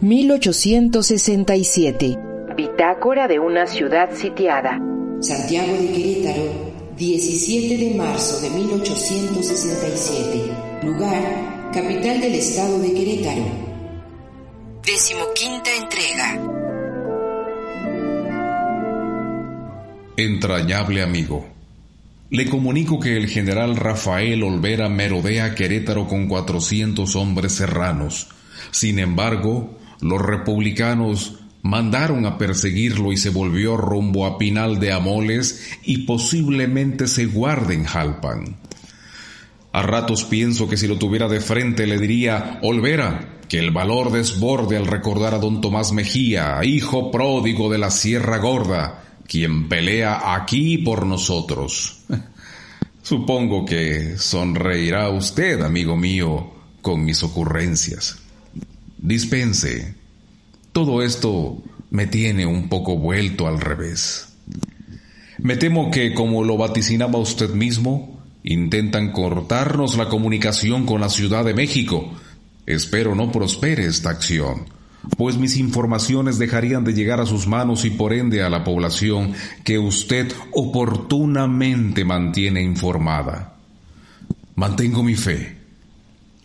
1867. Bitácora de una ciudad sitiada. Santiago de Querétaro, 17 de marzo de 1867. Lugar, capital del estado de Querétaro. Decimoquinta entrega. Entrañable amigo. Le comunico que el general Rafael Olvera merodea Querétaro con 400 hombres serranos. Sin embargo, los republicanos mandaron a perseguirlo y se volvió rumbo a Pinal de Amoles y posiblemente se guarde en Jalpan. A ratos pienso que si lo tuviera de frente le diría, Olvera, que el valor desborde al recordar a don Tomás Mejía, hijo pródigo de la Sierra Gorda, quien pelea aquí por nosotros. Supongo que sonreirá usted, amigo mío, con mis ocurrencias. Dispense, todo esto me tiene un poco vuelto al revés. Me temo que, como lo vaticinaba usted mismo, intentan cortarnos la comunicación con la Ciudad de México. Espero no prospere esta acción pues mis informaciones dejarían de llegar a sus manos y por ende a la población que usted oportunamente mantiene informada. Mantengo mi fe.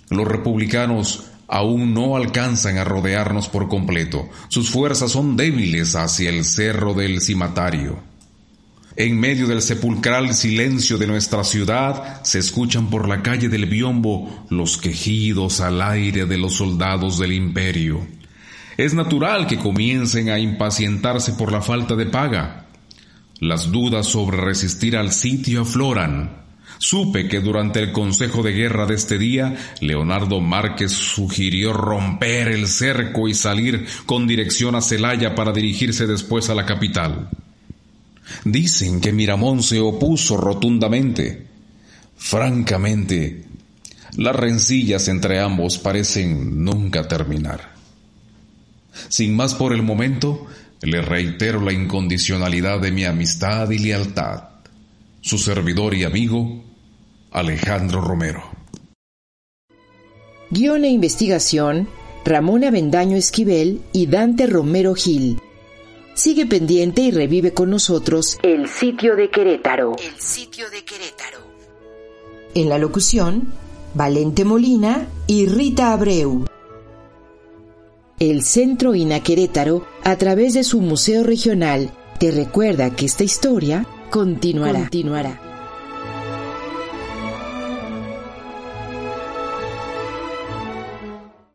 Los republicanos aún no alcanzan a rodearnos por completo. Sus fuerzas son débiles hacia el cerro del cimatario. En medio del sepulcral silencio de nuestra ciudad se escuchan por la calle del Biombo los quejidos al aire de los soldados del imperio. Es natural que comiencen a impacientarse por la falta de paga. Las dudas sobre resistir al sitio afloran. Supe que durante el consejo de guerra de este día, Leonardo Márquez sugirió romper el cerco y salir con dirección a Celaya para dirigirse después a la capital. Dicen que Miramón se opuso rotundamente. Francamente, las rencillas entre ambos parecen nunca terminar. Sin más por el momento, le reitero la incondicionalidad de mi amistad y lealtad. Su servidor y amigo, Alejandro Romero. Guión e investigación, Ramón Avendaño Esquivel y Dante Romero Gil. Sigue pendiente y revive con nosotros El sitio de Querétaro. El sitio de Querétaro. En la locución, Valente Molina y Rita Abreu el Centro INA Querétaro, a través de su Museo Regional, te recuerda que esta historia continuará. continuará.